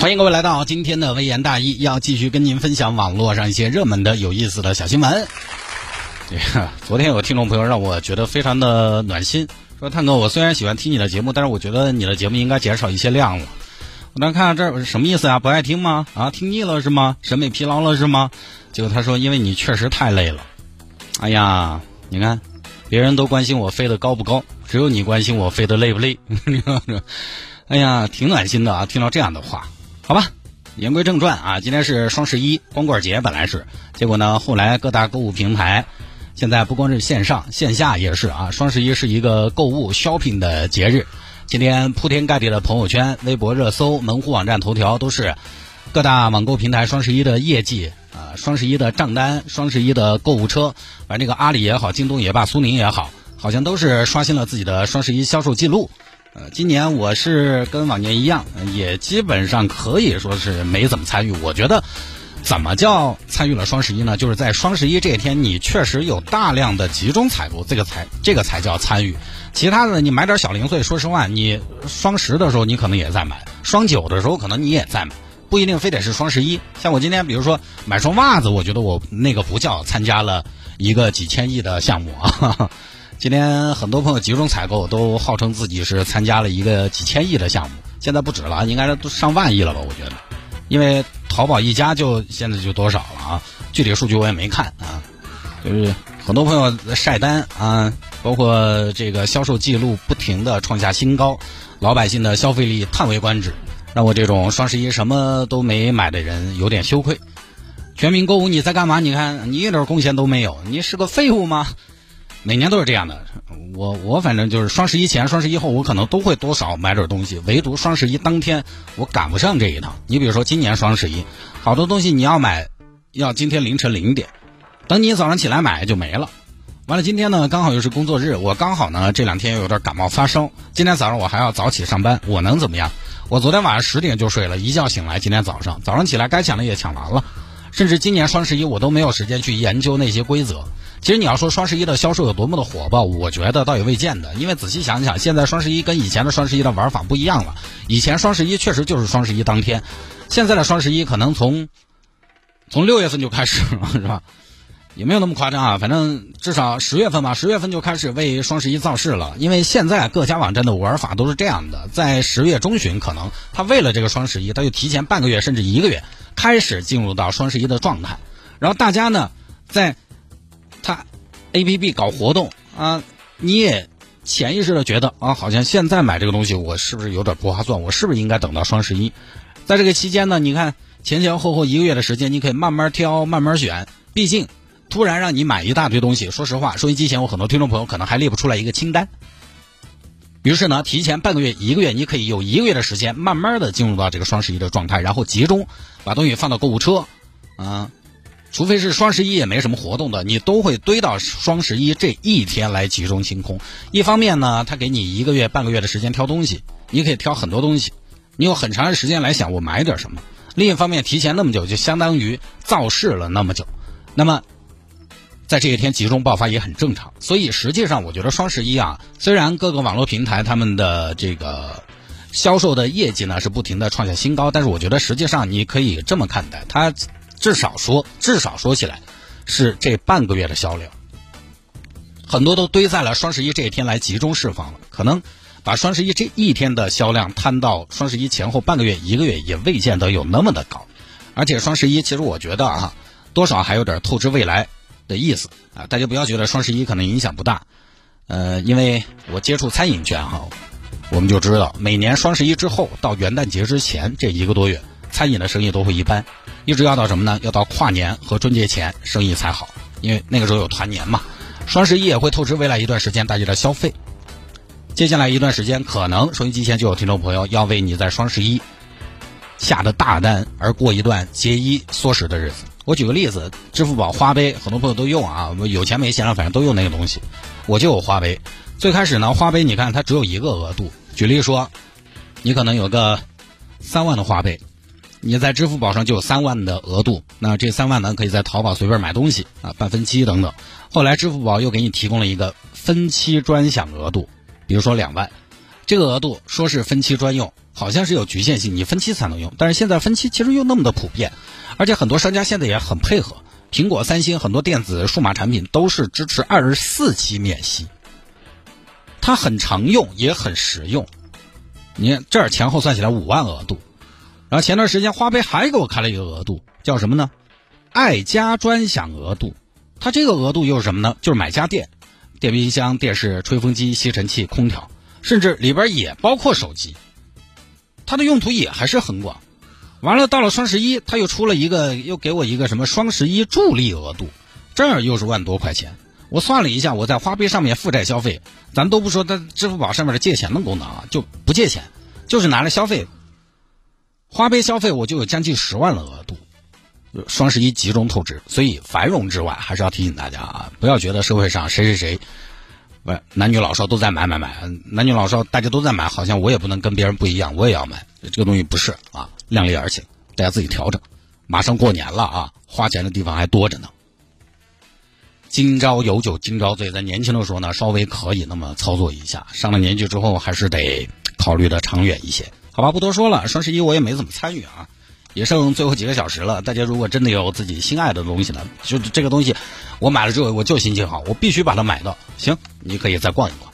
欢迎各位来到今天的微言大义，要继续跟您分享网络上一些热门的、有意思的小新闻。对 昨天有个听众朋友让我觉得非常的暖心，说探哥，我虽然喜欢听你的节目，但是我觉得你的节目应该减少一些量了。我当时看这儿什么意思啊？不爱听吗？啊，听腻了是吗？审美疲劳了是吗？结果他说，因为你确实太累了。哎呀，你看，别人都关心我飞得高不高，只有你关心我飞得累不累。哎呀，挺暖心的啊！听到这样的话。好吧，言归正传啊，今天是双十一光棍节，本来是，结果呢，后来各大购物平台，现在不光是线上，线下也是啊。双十一是一个购物 shopping 的节日，今天铺天盖地的朋友圈、微博热搜、门户网站头条都是各大网购平台双十一的业绩啊，双十一的账单、双十一的购物车，反正这个阿里也好，京东也罢，苏宁也好，好像都是刷新了自己的双十一销售记录。呃，今年我是跟往年一样，也基本上可以说是没怎么参与。我觉得，怎么叫参与了双十一呢？就是在双十一这一天，你确实有大量的集中采购，这个才这个才叫参与。其他的，你买点小零碎，说实话，你双十的时候你可能也在买，双九的时候可能你也在买，不一定非得是双十一。像我今天，比如说买双袜子，我觉得我那个不叫参加了一个几千亿的项目啊。今天很多朋友集中采购，都号称自己是参加了一个几千亿的项目，现在不止了，应该都上万亿了吧？我觉得，因为淘宝一家就现在就多少了啊？具体数据我也没看啊，就是很多朋友晒单啊，包括这个销售记录不停的创下新高，老百姓的消费力叹为观止，让我这种双十一什么都没买的人有点羞愧。全民购物你在干嘛？你看你一点贡献都没有，你是个废物吗？每年都是这样的，我我反正就是双十一前、双十一后，我可能都会多少买点东西。唯独双十一当天，我赶不上这一趟。你比如说今年双十一，好多东西你要买，要今天凌晨零点，等你早上起来买就没了。完了，今天呢刚好又是工作日，我刚好呢这两天又有点感冒发烧。今天早上我还要早起上班，我能怎么样？我昨天晚上十点就睡了，一觉醒来，今天早上早上起来该抢的也抢完了。甚至今年双十一我都没有时间去研究那些规则。其实你要说双十一的销售有多么的火爆，我觉得倒也未见得。因为仔细想想，现在双十一跟以前的双十一的玩法不一样了。以前双十一确实就是双十一当天，现在的双十一可能从从六月份就开始了，是吧？也没有那么夸张啊，反正至少十月份吧，十月份就开始为双十一造势了。因为现在各家网站的玩法都是这样的，在十月中旬，可能他为了这个双十一，他就提前半个月甚至一个月开始进入到双十一的状态，然后大家呢在。，A P P 搞活动啊，你也潜意识的觉得啊，好像现在买这个东西，我是不是有点不划算？我是不是应该等到双十一？在这个期间呢，你看前前后后一个月的时间，你可以慢慢挑，慢慢选。毕竟突然让你买一大堆东西，说实话，收音机前我很多听众朋友可能还列不出来一个清单。于是呢，提前半个月、一个月，你可以有一个月的时间，慢慢的进入到这个双十一的状态，然后集中把东西放到购物车，啊。除非是双十一也没什么活动的，你都会堆到双十一这一天来集中清空。一方面呢，他给你一个月、半个月的时间挑东西，你可以挑很多东西，你有很长的时间来想我买点什么。另一方面，提前那么久，就相当于造势了那么久。那么，在这一天集中爆发也很正常。所以实际上，我觉得双十一啊，虽然各个网络平台他们的这个销售的业绩呢是不停的创下新高，但是我觉得实际上你可以这么看待它。至少说，至少说起来，是这半个月的销量，很多都堆在了双十一这一天来集中释放了。可能把双十一这一天的销量摊到双十一前后半个月、一个月，也未见得有那么的高。而且双十一，其实我觉得啊，多少还有点透支未来的意思啊。大家不要觉得双十一可能影响不大，呃，因为我接触餐饮圈哈，我们就知道，每年双十一之后到元旦节之前这一个多月。餐饮的生意都会一般，一直要到什么呢？要到跨年和春节前生意才好，因为那个时候有团年嘛。双十一也会透支未来一段时间大家的消费。接下来一段时间，可能收音机前就有听众朋友要为你在双十一下的大单而过一段节衣缩食的日子。我举个例子，支付宝花呗，很多朋友都用啊，我们有钱没钱了，反正都用那个东西。我就有花呗。最开始呢，花呗你看它只有一个额度。举例说，你可能有个三万的花呗。你在支付宝上就有三万的额度，那这三万呢，可以在淘宝随便买东西啊，办分期等等。后来支付宝又给你提供了一个分期专享额度，比如说两万，这个额度说是分期专用，好像是有局限性，你分期才能用。但是现在分期其实又那么的普遍，而且很多商家现在也很配合，苹果、三星很多电子数码产品都是支持二十四期免息，它很常用也很实用。你看这儿前后算起来五万额度，然后前段时间花呗还给我开了一个额度，叫什么呢？爱家专享额度。它这个额度又是什么呢？就是买家电、电冰箱、电视、吹风机、吸尘器、空调，甚至里边也包括手机。它的用途也还是很广。完了，到了双十一，它又出了一个，又给我一个什么双十一助力额度，这儿又是万多块钱。我算了一下，我在花呗上面负债消费，咱都不说在支付宝上面的借钱的功能啊，就不借钱，就是拿来消费。花呗消费我就有将近十万的额度，双十一集中透支，所以繁荣之外，还是要提醒大家啊，不要觉得社会上谁谁谁，不男女老少都在买买买，男女老少大家都在买，好像我也不能跟别人不一样，我也要买，这个东西不是啊，量力而行，大家自己调整。马上过年了啊，花钱的地方还多着呢。今朝有酒今朝醉，在年轻的时候呢，稍微可以那么操作一下；上了年纪之后，还是得考虑的长远一些。好吧，不多说了。双十一我也没怎么参与啊，也剩最后几个小时了。大家如果真的有自己心爱的东西呢，就这个东西，我买了之后我就心情好，我必须把它买到。行，你可以再逛一逛。